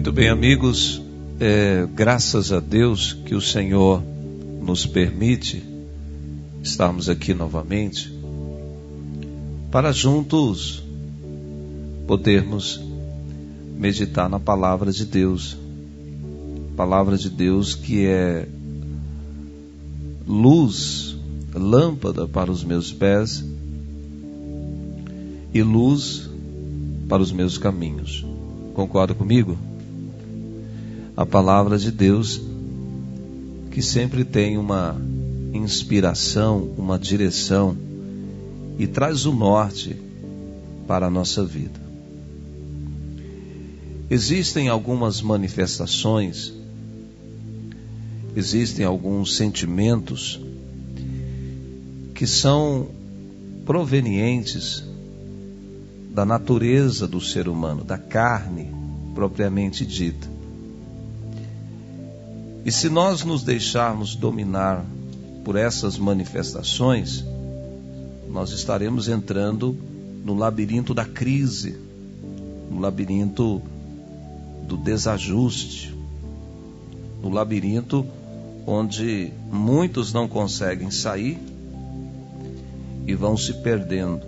Muito bem, amigos, é, graças a Deus que o Senhor nos permite estarmos aqui novamente para juntos podermos meditar na palavra de Deus. Palavra de Deus que é luz, lâmpada para os meus pés e luz para os meus caminhos. Concorda comigo? A palavra de Deus que sempre tem uma inspiração, uma direção e traz o norte para a nossa vida. Existem algumas manifestações, existem alguns sentimentos que são provenientes da natureza do ser humano, da carne propriamente dita. E se nós nos deixarmos dominar por essas manifestações, nós estaremos entrando no labirinto da crise, no labirinto do desajuste, no labirinto onde muitos não conseguem sair e vão se perdendo.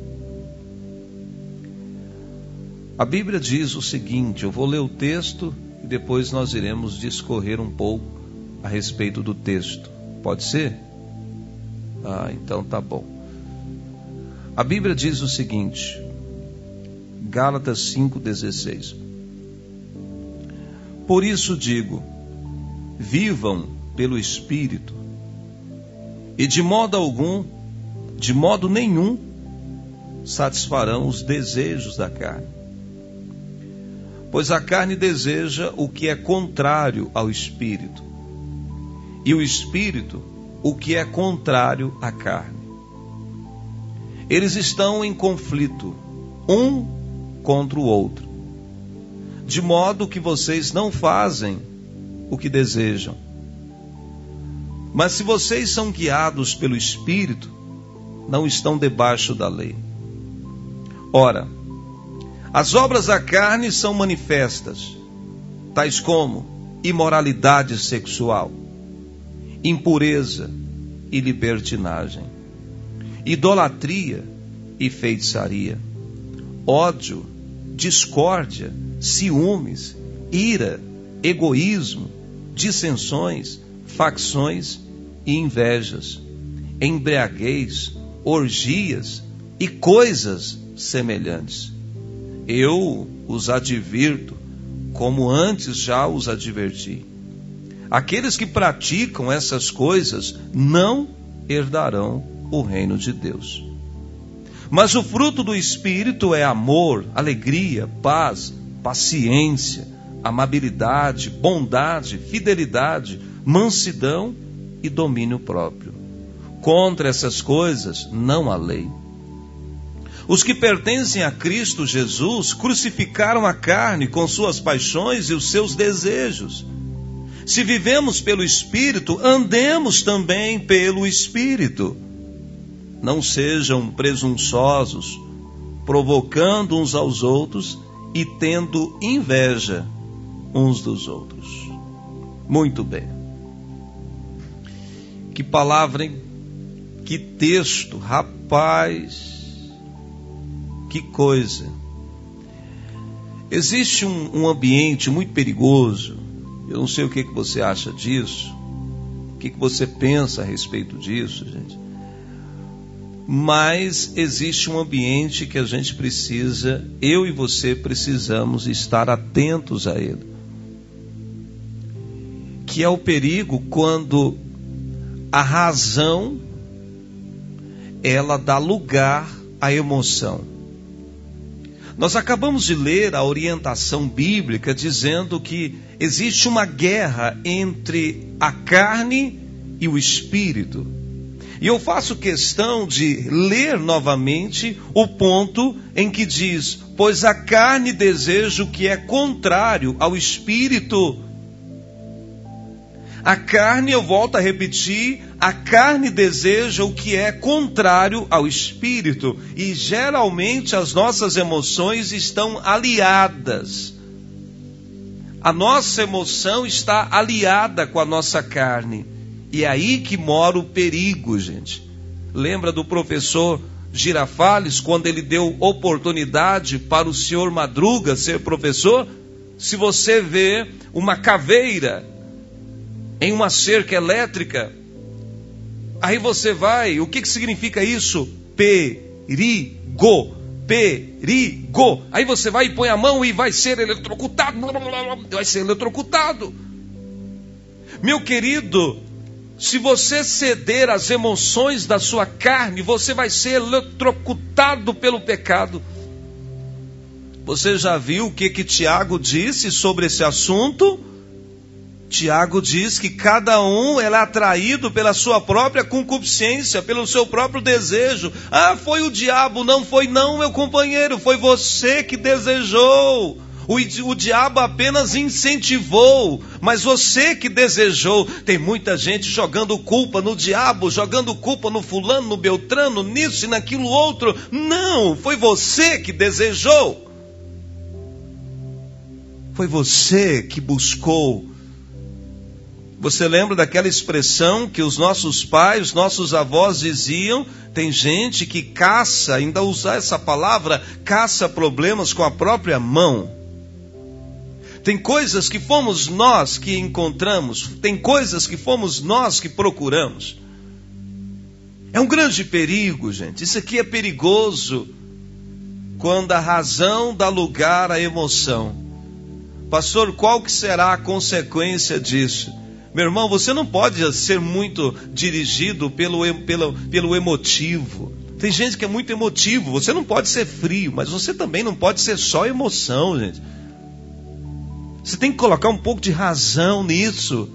A Bíblia diz o seguinte: eu vou ler o texto e depois nós iremos discorrer um pouco a respeito do texto. Pode ser? Ah, então tá bom. A Bíblia diz o seguinte, Gálatas 5,16: Por isso digo, vivam pelo Espírito, e de modo algum, de modo nenhum, satisfarão os desejos da carne. Pois a carne deseja o que é contrário ao Espírito, e o Espírito o que é contrário à carne. Eles estão em conflito, um contra o outro, de modo que vocês não fazem o que desejam. Mas se vocês são guiados pelo Espírito, não estão debaixo da lei. Ora, as obras da carne são manifestas, tais como imoralidade sexual impureza e libertinagem, idolatria e feitiçaria, ódio, discórdia, ciúmes, ira, egoísmo, dissensões, facções e invejas, embriaguez, orgias e coisas semelhantes. Eu os advirto, como antes já os adverti. Aqueles que praticam essas coisas não herdarão o reino de Deus. Mas o fruto do Espírito é amor, alegria, paz, paciência, amabilidade, bondade, fidelidade, mansidão e domínio próprio. Contra essas coisas não há lei. Os que pertencem a Cristo Jesus crucificaram a carne com suas paixões e os seus desejos. Se vivemos pelo Espírito, andemos também pelo Espírito. Não sejam presunçosos, provocando uns aos outros e tendo inveja uns dos outros. Muito bem. Que palavra, hein? Que texto, rapaz. Que coisa. Existe um, um ambiente muito perigoso eu não sei o que, que você acha disso, o que, que você pensa a respeito disso, gente. Mas existe um ambiente que a gente precisa, eu e você precisamos estar atentos a ele. Que é o perigo quando a razão ela dá lugar à emoção. Nós acabamos de ler a orientação bíblica dizendo que existe uma guerra entre a carne e o espírito. E eu faço questão de ler novamente o ponto em que diz: Pois a carne deseja o que é contrário ao espírito, a carne, eu volto a repetir, a carne deseja o que é contrário ao espírito, e geralmente as nossas emoções estão aliadas A nossa emoção está aliada com a nossa carne. E é aí que mora o perigo, gente. Lembra do professor Girafales quando ele deu oportunidade para o senhor Madruga ser professor? Se você vê uma caveira em uma cerca elétrica, aí você vai, o que, que significa isso? Perigo perigo. Aí você vai e põe a mão e vai ser eletrocutado. Vai ser eletrocutado. Meu querido, se você ceder às emoções da sua carne, você vai ser eletrocutado pelo pecado. Você já viu o que que Tiago disse sobre esse assunto? Tiago diz que cada um é atraído pela sua própria concupiscência, pelo seu próprio desejo. Ah, foi o diabo, não foi não, meu companheiro, foi você que desejou. O, o diabo apenas incentivou, mas você que desejou. Tem muita gente jogando culpa no diabo, jogando culpa no fulano, no beltrano, nisso e naquilo outro. Não, foi você que desejou. Foi você que buscou você lembra daquela expressão que os nossos pais, os nossos avós diziam? Tem gente que caça, ainda usar essa palavra, caça problemas com a própria mão. Tem coisas que fomos nós que encontramos, tem coisas que fomos nós que procuramos. É um grande perigo, gente. Isso aqui é perigoso quando a razão dá lugar à emoção. Pastor, qual que será a consequência disso? Meu irmão, você não pode ser muito dirigido pelo, pelo, pelo emotivo. Tem gente que é muito emotivo. Você não pode ser frio, mas você também não pode ser só emoção, gente. Você tem que colocar um pouco de razão nisso.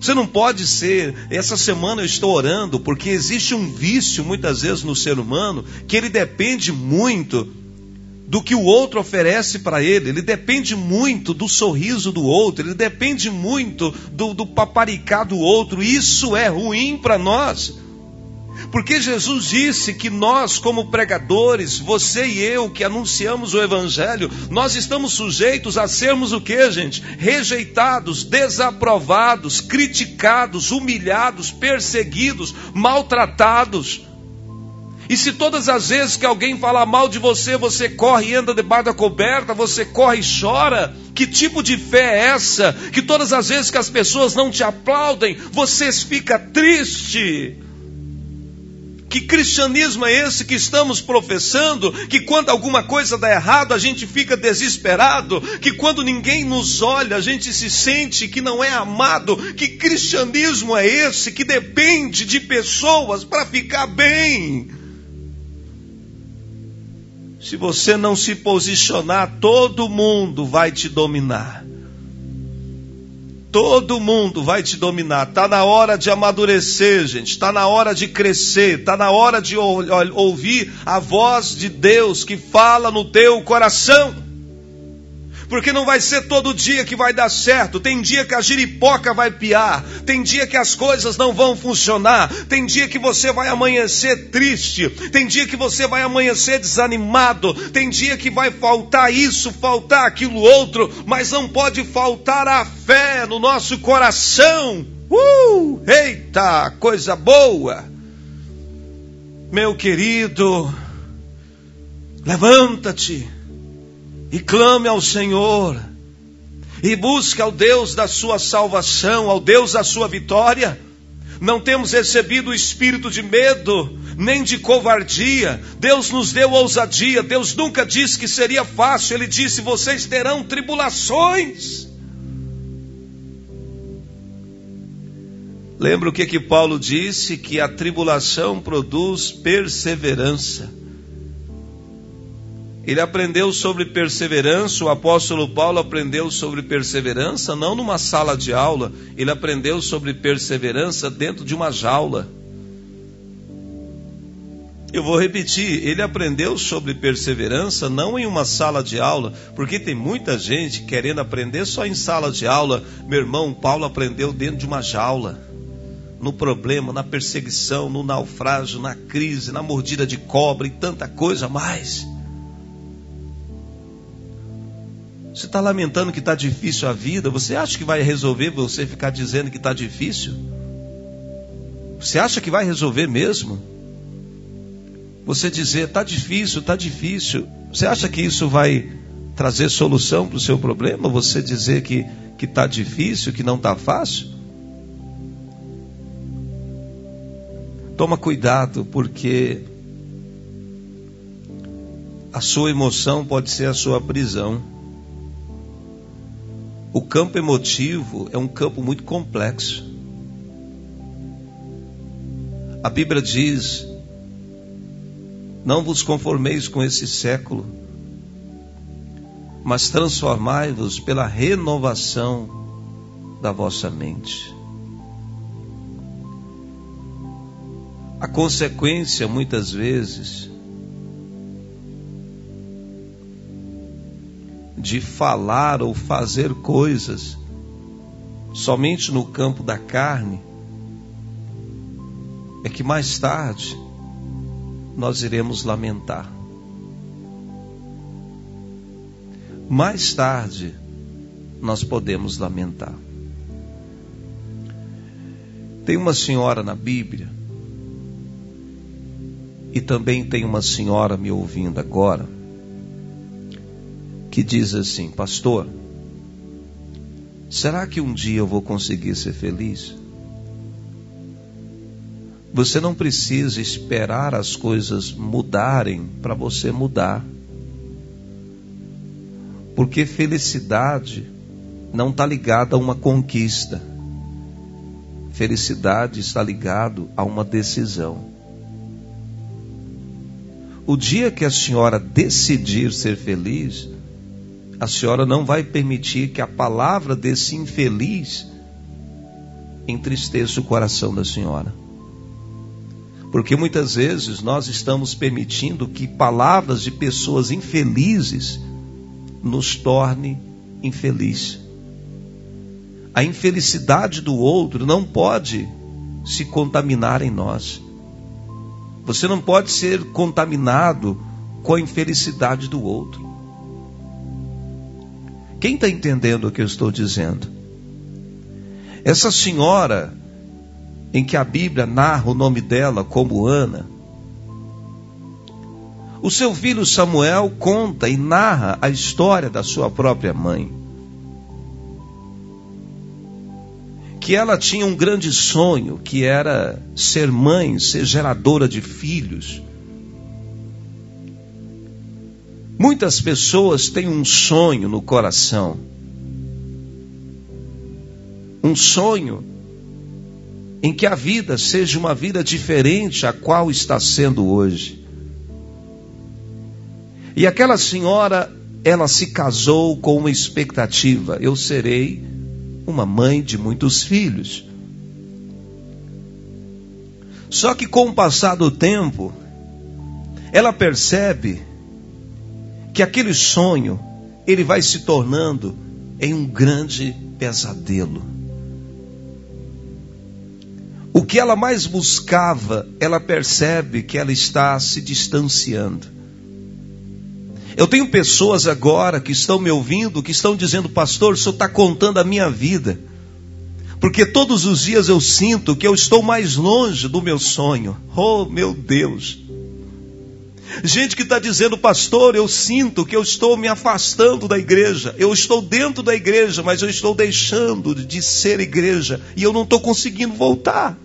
Você não pode ser. Essa semana eu estou orando porque existe um vício muitas vezes no ser humano que ele depende muito do que o outro oferece para ele, ele depende muito do sorriso do outro, ele depende muito do, do paparicar do outro. Isso é ruim para nós. Porque Jesus disse que nós, como pregadores, você e eu que anunciamos o Evangelho, nós estamos sujeitos a sermos o que, gente? Rejeitados, desaprovados, criticados, humilhados, perseguidos, maltratados. E se todas as vezes que alguém fala mal de você, você corre e anda debaixo da coberta, você corre e chora, que tipo de fé é essa? Que todas as vezes que as pessoas não te aplaudem, você fica triste. Que cristianismo é esse que estamos professando? Que quando alguma coisa dá errado, a gente fica desesperado? Que quando ninguém nos olha, a gente se sente que não é amado? Que cristianismo é esse que depende de pessoas para ficar bem? Se você não se posicionar, todo mundo vai te dominar. Todo mundo vai te dominar. Está na hora de amadurecer, gente. Está na hora de crescer. Está na hora de ouvir a voz de Deus que fala no teu coração porque não vai ser todo dia que vai dar certo. Tem dia que a giripoca vai piar, tem dia que as coisas não vão funcionar, tem dia que você vai amanhecer triste, tem dia que você vai amanhecer desanimado, tem dia que vai faltar isso, faltar aquilo outro, mas não pode faltar a fé no nosso coração. Uh! Eita, coisa boa! Meu querido, levanta-te e clame ao Senhor, e busque ao Deus da sua salvação, ao Deus da sua vitória. Não temos recebido o espírito de medo, nem de covardia. Deus nos deu ousadia. Deus nunca disse que seria fácil. Ele disse: vocês terão tribulações. Lembra o que, que Paulo disse? Que a tribulação produz perseverança. Ele aprendeu sobre perseverança, o apóstolo Paulo aprendeu sobre perseverança não numa sala de aula, ele aprendeu sobre perseverança dentro de uma jaula. Eu vou repetir, ele aprendeu sobre perseverança não em uma sala de aula, porque tem muita gente querendo aprender só em sala de aula. Meu irmão, Paulo aprendeu dentro de uma jaula. No problema, na perseguição, no naufrágio, na crise, na mordida de cobra e tanta coisa mais. Você está lamentando que está difícil a vida? Você acha que vai resolver você ficar dizendo que está difícil? Você acha que vai resolver mesmo? Você dizer, está difícil, está difícil. Você acha que isso vai trazer solução para o seu problema? Você dizer que está difícil, que não está fácil? Toma cuidado, porque a sua emoção pode ser a sua prisão. O campo emotivo é um campo muito complexo. A Bíblia diz: Não vos conformeis com esse século, mas transformai-vos pela renovação da vossa mente. A consequência, muitas vezes, de falar ou fazer coisas somente no campo da carne, é que mais tarde nós iremos lamentar. Mais tarde nós podemos lamentar. Tem uma senhora na Bíblia, e também tem uma senhora me ouvindo agora, que diz assim: Pastor, será que um dia eu vou conseguir ser feliz? Você não precisa esperar as coisas mudarem para você mudar. Porque felicidade não está ligada a uma conquista. Felicidade está ligado a uma decisão. O dia que a senhora decidir ser feliz, a senhora não vai permitir que a palavra desse infeliz entristeça o coração da senhora. Porque muitas vezes nós estamos permitindo que palavras de pessoas infelizes nos torne infeliz. A infelicidade do outro não pode se contaminar em nós. Você não pode ser contaminado com a infelicidade do outro. Quem está entendendo o que eu estou dizendo? Essa senhora, em que a Bíblia narra o nome dela como Ana, o seu filho Samuel conta e narra a história da sua própria mãe. Que ela tinha um grande sonho, que era ser mãe, ser geradora de filhos. Muitas pessoas têm um sonho no coração. Um sonho em que a vida seja uma vida diferente a qual está sendo hoje. E aquela senhora, ela se casou com uma expectativa: eu serei uma mãe de muitos filhos. Só que com o passar do tempo, ela percebe que aquele sonho ele vai se tornando em um grande pesadelo. O que ela mais buscava, ela percebe que ela está se distanciando. Eu tenho pessoas agora que estão me ouvindo, que estão dizendo, pastor, o senhor está contando a minha vida. Porque todos os dias eu sinto que eu estou mais longe do meu sonho. Oh, meu Deus. Gente que está dizendo, pastor, eu sinto que eu estou me afastando da igreja. Eu estou dentro da igreja, mas eu estou deixando de ser igreja e eu não estou conseguindo voltar.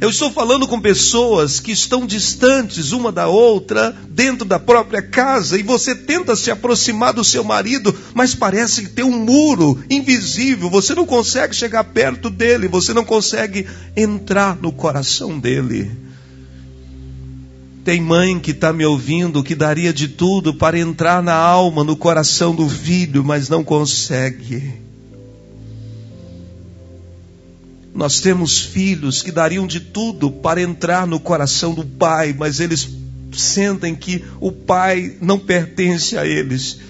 Eu estou falando com pessoas que estão distantes uma da outra, dentro da própria casa, e você tenta se aproximar do seu marido, mas parece que tem um muro invisível, você não consegue chegar perto dele, você não consegue entrar no coração dele. Tem mãe que está me ouvindo que daria de tudo para entrar na alma, no coração do filho, mas não consegue. Nós temos filhos que dariam de tudo para entrar no coração do pai, mas eles sentem que o pai não pertence a eles.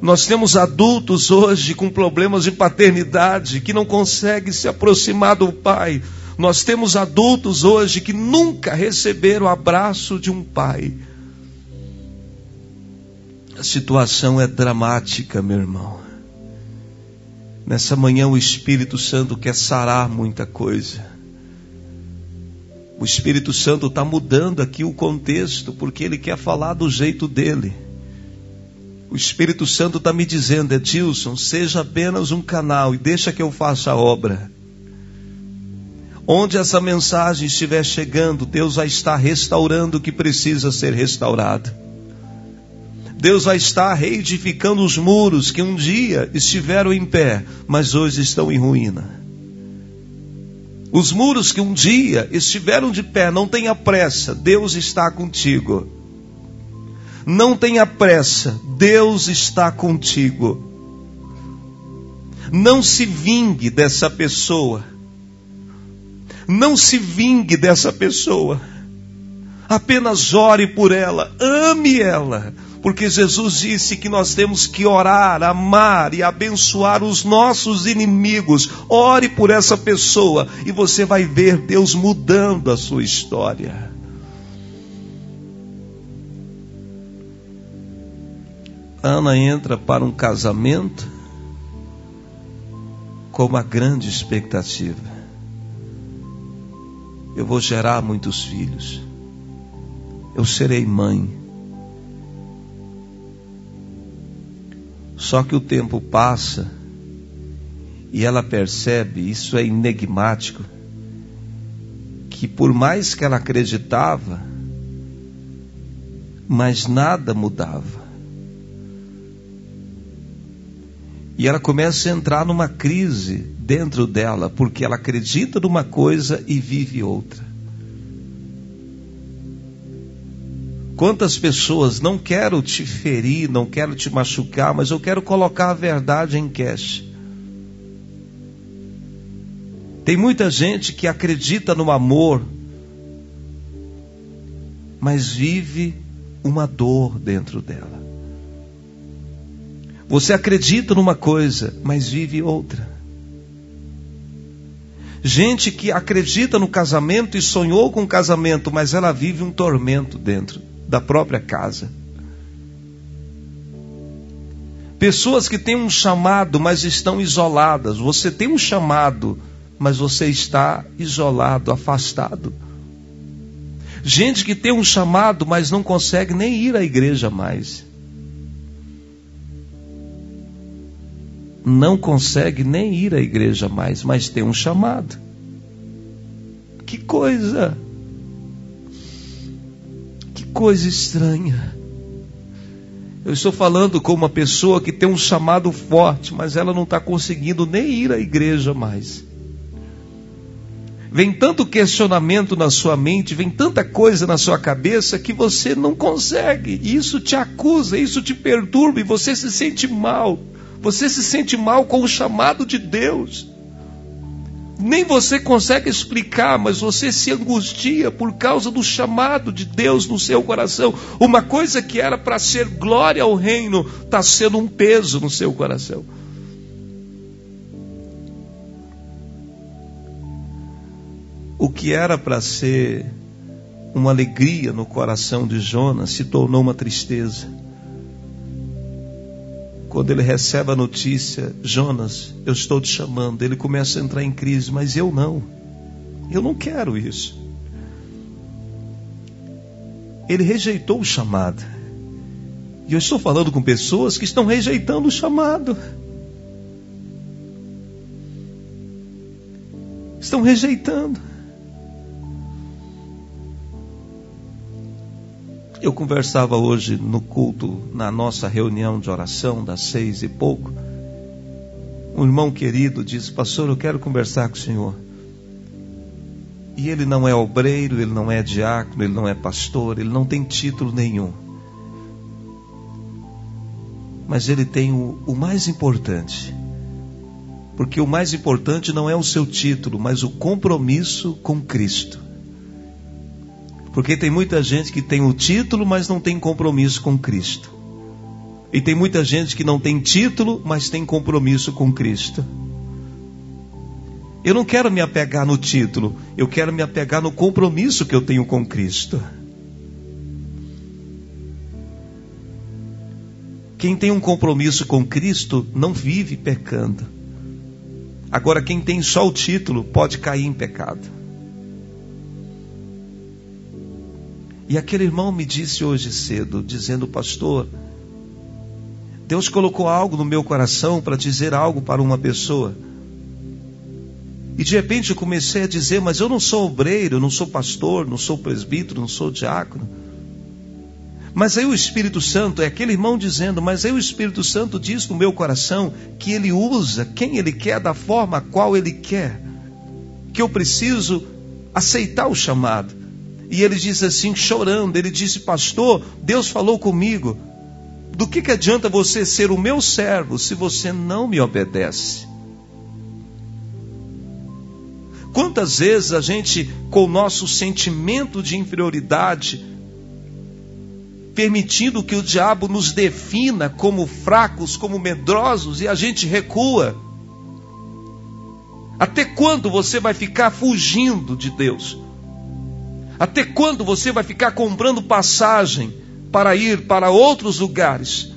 Nós temos adultos hoje com problemas de paternidade que não conseguem se aproximar do pai nós temos adultos hoje que nunca receberam o abraço de um pai. A situação é dramática, meu irmão. Nessa manhã o Espírito Santo quer sarar muita coisa. O Espírito Santo está mudando aqui o contexto, porque ele quer falar do jeito dele. O Espírito Santo está me dizendo, Edilson, seja apenas um canal e deixa que eu faça a obra. Onde essa mensagem estiver chegando, Deus vai estar restaurando o que precisa ser restaurado. Deus vai estar reedificando os muros que um dia estiveram em pé, mas hoje estão em ruína. Os muros que um dia estiveram de pé, não tenha pressa, Deus está contigo. Não tenha pressa, Deus está contigo. Não se vingue dessa pessoa. Não se vingue dessa pessoa. Apenas ore por ela, ame ela, porque Jesus disse que nós temos que orar, amar e abençoar os nossos inimigos. Ore por essa pessoa e você vai ver Deus mudando a sua história. Ana entra para um casamento com uma grande expectativa. Eu vou gerar muitos filhos. Eu serei mãe. Só que o tempo passa e ela percebe, isso é enigmático, que por mais que ela acreditava, mas nada mudava. E ela começa a entrar numa crise dentro dela, porque ela acredita numa coisa e vive outra. Quantas pessoas não quero te ferir, não quero te machucar, mas eu quero colocar a verdade em cash. Tem muita gente que acredita no amor, mas vive uma dor dentro dela. Você acredita numa coisa, mas vive outra. Gente que acredita no casamento e sonhou com o casamento, mas ela vive um tormento dentro da própria casa. Pessoas que têm um chamado, mas estão isoladas. Você tem um chamado, mas você está isolado, afastado. Gente que tem um chamado, mas não consegue nem ir à igreja mais. Não consegue nem ir à igreja mais, mas tem um chamado. Que coisa! coisa estranha. Eu estou falando com uma pessoa que tem um chamado forte, mas ela não está conseguindo nem ir à igreja mais. Vem tanto questionamento na sua mente, vem tanta coisa na sua cabeça que você não consegue. Isso te acusa, isso te perturba e você se sente mal. Você se sente mal com o chamado de Deus nem você consegue explicar, mas você se angustia por causa do chamado de Deus no seu coração. Uma coisa que era para ser glória ao reino está sendo um peso no seu coração. O que era para ser uma alegria no coração de Jonas se tornou uma tristeza quando ele recebe a notícia, Jonas, eu estou te chamando, ele começa a entrar em crise, mas eu não. Eu não quero isso. Ele rejeitou o chamado. E eu estou falando com pessoas que estão rejeitando o chamado. Estão rejeitando. Eu conversava hoje no culto, na nossa reunião de oração, das seis e pouco. Um irmão querido disse: Pastor, eu quero conversar com o senhor. E ele não é obreiro, ele não é diácono, ele não é pastor, ele não tem título nenhum. Mas ele tem o, o mais importante. Porque o mais importante não é o seu título, mas o compromisso com Cristo. Porque tem muita gente que tem o título, mas não tem compromisso com Cristo. E tem muita gente que não tem título, mas tem compromisso com Cristo. Eu não quero me apegar no título, eu quero me apegar no compromisso que eu tenho com Cristo. Quem tem um compromisso com Cristo não vive pecando. Agora, quem tem só o título pode cair em pecado. E aquele irmão me disse hoje cedo, dizendo, pastor, Deus colocou algo no meu coração para dizer algo para uma pessoa. E de repente eu comecei a dizer, mas eu não sou obreiro, eu não sou pastor, não sou presbítero, não sou diácono. Mas aí o Espírito Santo, é aquele irmão dizendo, mas aí o Espírito Santo diz no meu coração que ele usa quem ele quer, da forma a qual ele quer. Que eu preciso aceitar o chamado. E ele diz assim, chorando, ele disse, pastor, Deus falou comigo. Do que, que adianta você ser o meu servo se você não me obedece? Quantas vezes a gente, com o nosso sentimento de inferioridade, permitindo que o diabo nos defina como fracos, como medrosos, e a gente recua? Até quando você vai ficar fugindo de Deus? Até quando você vai ficar comprando passagem para ir para outros lugares.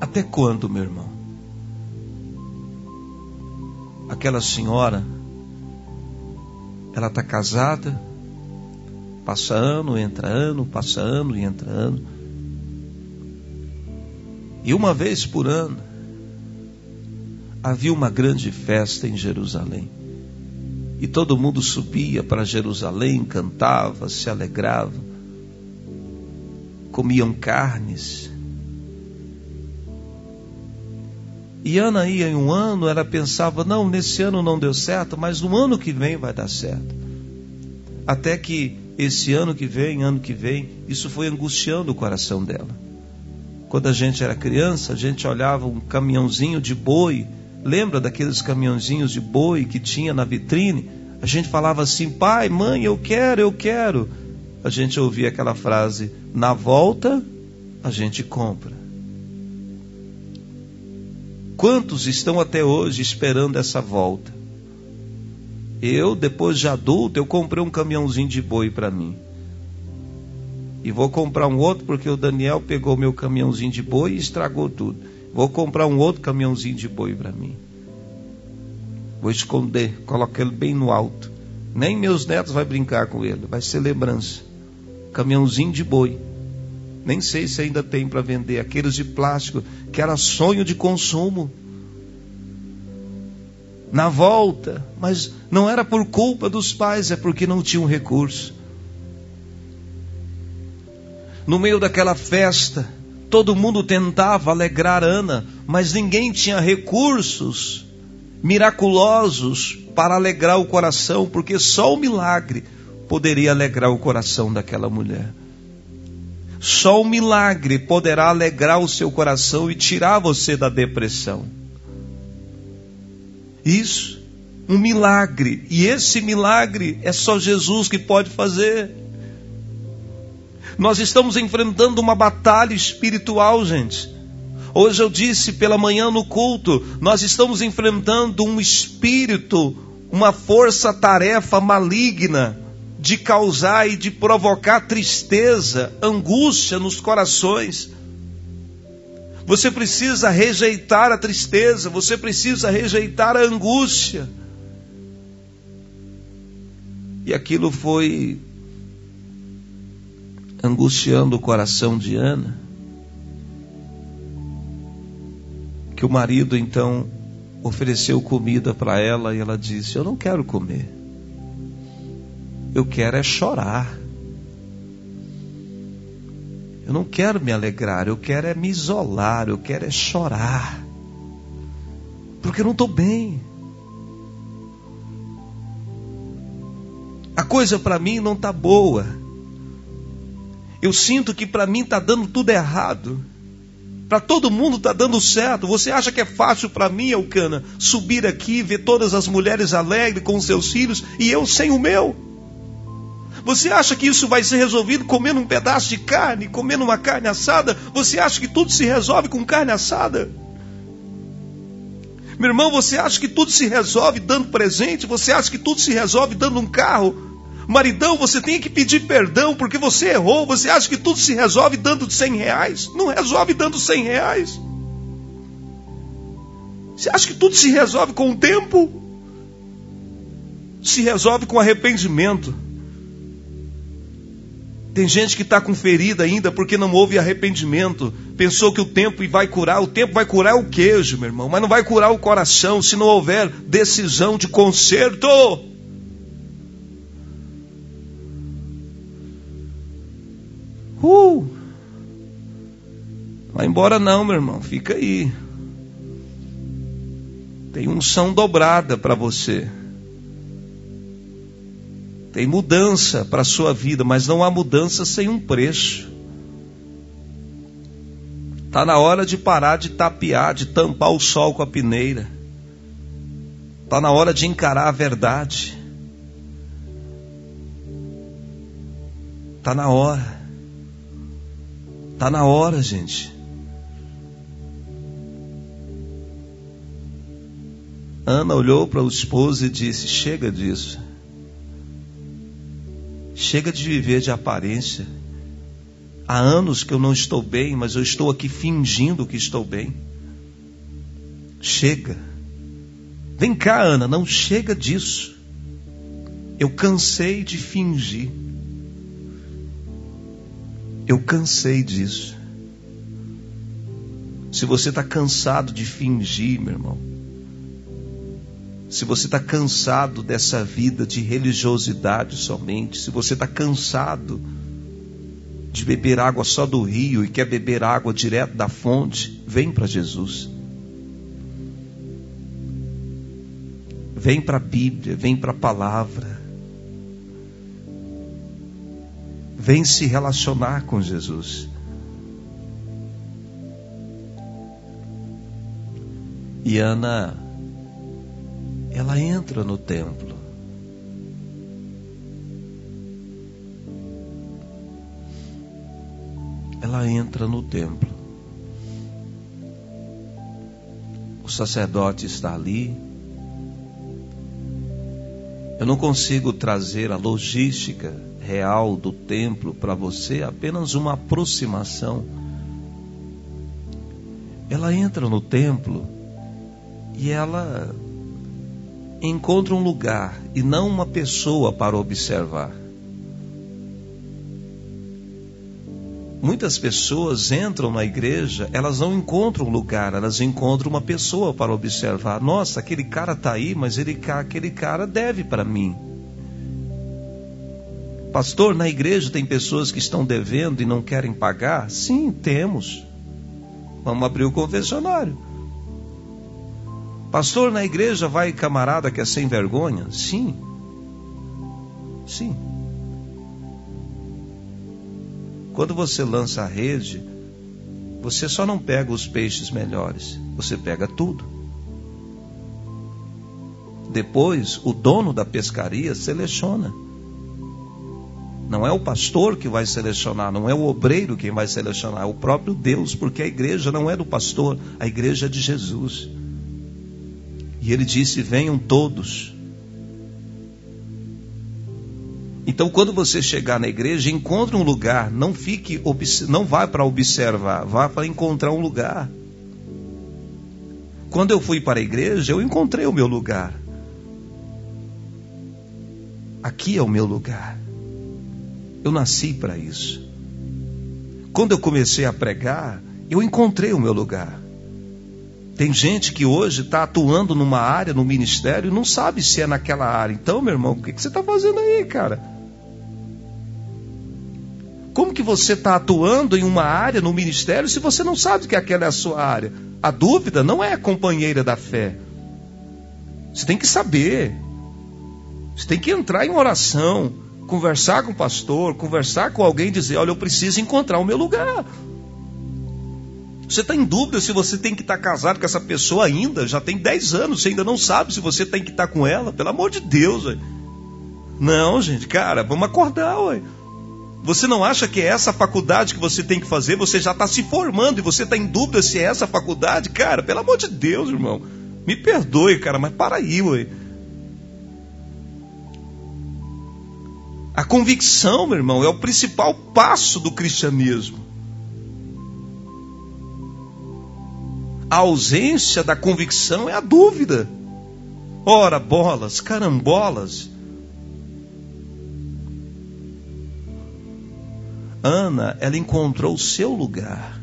Até quando, meu irmão? Aquela senhora, ela está casada, passa ano, entra ano, passa ano e entra ano. E uma vez por ano, havia uma grande festa em Jerusalém. E todo mundo subia para Jerusalém, cantava, se alegrava, comiam carnes. E Ana ia em um ano, ela pensava: não, nesse ano não deu certo, mas no ano que vem vai dar certo. Até que esse ano que vem, ano que vem, isso foi angustiando o coração dela. Quando a gente era criança, a gente olhava um caminhãozinho de boi Lembra daqueles caminhãozinhos de boi que tinha na vitrine? A gente falava assim: pai, mãe, eu quero, eu quero. A gente ouvia aquela frase: na volta, a gente compra. Quantos estão até hoje esperando essa volta? Eu, depois de adulto, eu comprei um caminhãozinho de boi para mim. E vou comprar um outro porque o Daniel pegou meu caminhãozinho de boi e estragou tudo. Vou comprar um outro caminhãozinho de boi para mim. Vou esconder, colocar ele bem no alto. Nem meus netos vai brincar com ele, vai ser lembrança. Caminhãozinho de boi. Nem sei se ainda tem para vender aqueles de plástico que era sonho de consumo. Na volta, mas não era por culpa dos pais, é porque não tinham recurso. No meio daquela festa, Todo mundo tentava alegrar Ana, mas ninguém tinha recursos miraculosos para alegrar o coração, porque só o milagre poderia alegrar o coração daquela mulher. Só o milagre poderá alegrar o seu coração e tirar você da depressão. Isso, um milagre. E esse milagre é só Jesus que pode fazer. Nós estamos enfrentando uma batalha espiritual, gente. Hoje eu disse pela manhã no culto, nós estamos enfrentando um espírito, uma força-tarefa maligna de causar e de provocar tristeza, angústia nos corações. Você precisa rejeitar a tristeza, você precisa rejeitar a angústia. E aquilo foi angustiando o coração de Ana, que o marido então ofereceu comida para ela e ela disse: Eu não quero comer, eu quero é chorar. Eu não quero me alegrar, eu quero é me isolar, eu quero é chorar. Porque eu não estou bem. A coisa para mim não está boa. Eu sinto que para mim está dando tudo errado. Para todo mundo está dando certo. Você acha que é fácil para mim, Elcana, subir aqui, ver todas as mulheres alegres com seus filhos e eu sem o meu? Você acha que isso vai ser resolvido comendo um pedaço de carne, comendo uma carne assada? Você acha que tudo se resolve com carne assada? Meu irmão, você acha que tudo se resolve dando presente? Você acha que tudo se resolve dando um carro? Maridão, você tem que pedir perdão porque você errou. Você acha que tudo se resolve dando 100 reais? Não resolve dando 100 reais. Você acha que tudo se resolve com o tempo? Se resolve com arrependimento. Tem gente que está com ferida ainda porque não houve arrependimento. Pensou que o tempo vai curar. O tempo vai curar o queijo, meu irmão, mas não vai curar o coração se não houver decisão de conserto. Vai embora não, meu irmão, fica aí. Tem unção dobrada para você. Tem mudança para a sua vida, mas não há mudança sem um preço. Está na hora de parar de tapear, de tampar o sol com a peneira. Está na hora de encarar a verdade. Está na hora. Está na hora, gente. Ana olhou para o esposo e disse: Chega disso. Chega de viver de aparência. Há anos que eu não estou bem, mas eu estou aqui fingindo que estou bem. Chega. Vem cá, Ana, não chega disso. Eu cansei de fingir. Eu cansei disso. Se você está cansado de fingir, meu irmão, se você está cansado dessa vida de religiosidade somente, se você está cansado de beber água só do rio e quer beber água direto da fonte, vem para Jesus. Vem para a Bíblia, vem para a palavra. Vem se relacionar com Jesus. E Ana ela entra no templo. Ela entra no templo. O sacerdote está ali. Eu não consigo trazer a logística real do templo para você, apenas uma aproximação. Ela entra no templo e ela encontra um lugar e não uma pessoa para observar. Muitas pessoas entram na igreja, elas não encontram um lugar, elas encontram uma pessoa para observar. Nossa, aquele cara está aí, mas ele, aquele cara deve para mim. Pastor, na igreja tem pessoas que estão devendo e não querem pagar? Sim, temos. Vamos abrir o confessionário. Pastor, na igreja vai camarada que é sem vergonha? Sim. Sim. Quando você lança a rede, você só não pega os peixes melhores, você pega tudo. Depois, o dono da pescaria seleciona. Não é o pastor que vai selecionar, não é o obreiro quem vai selecionar, é o próprio Deus, porque a igreja não é do pastor, a igreja é de Jesus. E ele disse: Venham todos. Então, quando você chegar na igreja, encontre um lugar. Não fique, não vá para observar, vá para encontrar um lugar. Quando eu fui para a igreja, eu encontrei o meu lugar. Aqui é o meu lugar. Eu nasci para isso. Quando eu comecei a pregar, eu encontrei o meu lugar. Tem gente que hoje está atuando numa área, no ministério, e não sabe se é naquela área. Então, meu irmão, o que, que você está fazendo aí, cara? Como que você está atuando em uma área, no ministério, se você não sabe que aquela é a sua área? A dúvida não é companheira da fé. Você tem que saber. Você tem que entrar em oração, conversar com o pastor, conversar com alguém e dizer: Olha, eu preciso encontrar o meu lugar. Você está em dúvida se você tem que estar tá casado com essa pessoa ainda? Já tem 10 anos, você ainda não sabe se você tem que estar tá com ela? Pelo amor de Deus, ué. Não, gente, cara, vamos acordar, ué. Você não acha que é essa faculdade que você tem que fazer? Você já está se formando e você está em dúvida se é essa faculdade? Cara, pelo amor de Deus, irmão. Me perdoe, cara, mas para aí, ué. A convicção, meu irmão, é o principal passo do cristianismo. A ausência da convicção é a dúvida. Ora, bolas, carambolas. Ana, ela encontrou o seu lugar.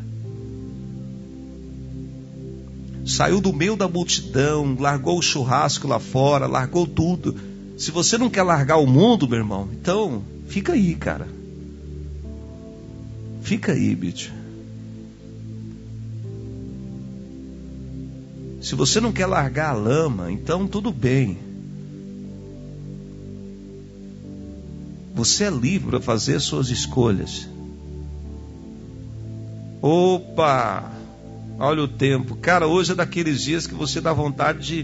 Saiu do meio da multidão, largou o churrasco lá fora, largou tudo. Se você não quer largar o mundo, meu irmão, então fica aí, cara. Fica aí, bicho. Se você não quer largar a lama, então tudo bem. Você é livre para fazer suas escolhas. Opa! Olha o tempo. Cara, hoje é daqueles dias que você dá vontade de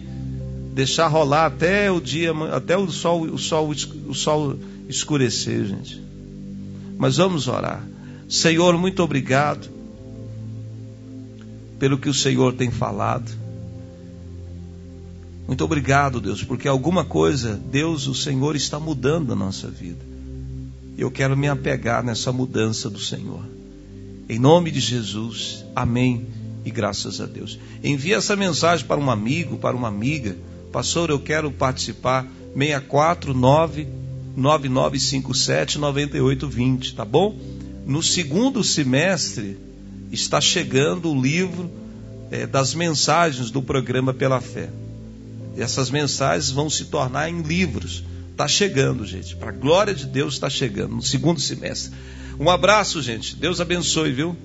deixar rolar até o dia, até o sol, o sol, o sol escurecer, gente. Mas vamos orar. Senhor, muito obrigado pelo que o Senhor tem falado. Muito obrigado, Deus, porque alguma coisa, Deus, o Senhor está mudando a nossa vida. Eu quero me apegar nessa mudança do Senhor. Em nome de Jesus, amém e graças a Deus. Envie essa mensagem para um amigo, para uma amiga. Pastor, eu quero participar. 649 9957 9820, tá bom? No segundo semestre está chegando o livro é, das mensagens do programa Pela Fé essas mensagens vão se tornar em livros. Está chegando, gente. Para a glória de Deus, está chegando no segundo semestre. Um abraço, gente. Deus abençoe, viu?